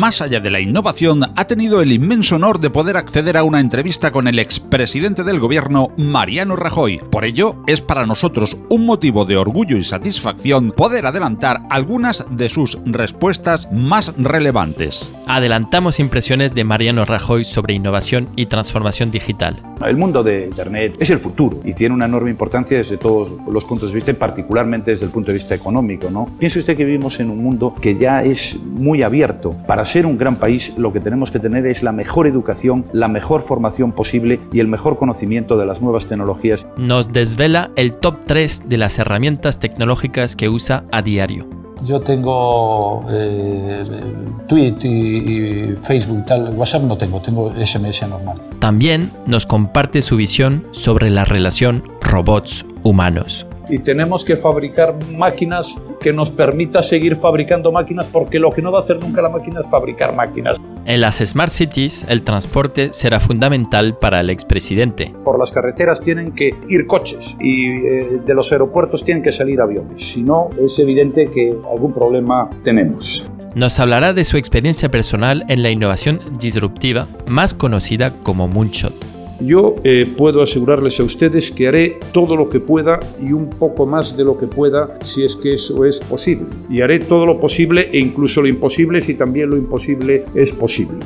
Más allá de la innovación, ha tenido el inmenso honor de poder acceder a una entrevista con el expresidente del gobierno, Mariano Rajoy. Por ello, es para nosotros un motivo de orgullo y satisfacción poder adelantar algunas de sus respuestas más relevantes. Adelantamos impresiones de Mariano Rajoy sobre innovación y transformación digital. El mundo de Internet es el futuro y tiene una enorme importancia desde todos los puntos de vista, particularmente desde el punto de vista económico. ¿no? Piense usted que vivimos en un mundo que ya es muy abierto. Para ser un gran país lo que tenemos que tener es la mejor educación, la mejor formación posible y el mejor conocimiento de las nuevas tecnologías. Nos desvela el top 3 de las herramientas tecnológicas que usa a diario. Yo tengo eh, Twitter y, y, Facebook, tal, WhatsApp no tengo, tengo SMS normal. También nos comparte su visión sobre la relación robots-humanos. Y tenemos que fabricar máquinas que nos permita seguir fabricando máquinas porque lo que no va a hacer nunca la máquina es fabricar máquinas. En las Smart Cities, el transporte será fundamental para el expresidente. Por las carreteras tienen que ir coches y eh, de los aeropuertos tienen que salir aviones. Si no, es evidente que algún problema tenemos. Nos hablará de su experiencia personal en la innovación disruptiva, más conocida como Moonshot. Yo eh, puedo asegurarles a ustedes que haré todo lo que pueda y un poco más de lo que pueda si es que eso es posible. Y haré todo lo posible e incluso lo imposible si también lo imposible es posible.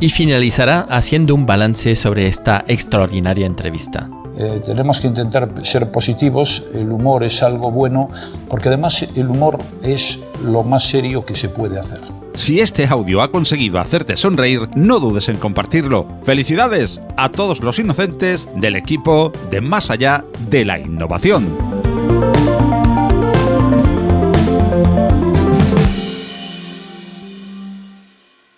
Y finalizará haciendo un balance sobre esta extraordinaria entrevista. Eh, tenemos que intentar ser positivos, el humor es algo bueno, porque además el humor es lo más serio que se puede hacer. Si este audio ha conseguido hacerte sonreír, no dudes en compartirlo. Felicidades a todos los inocentes del equipo de Más allá de la innovación.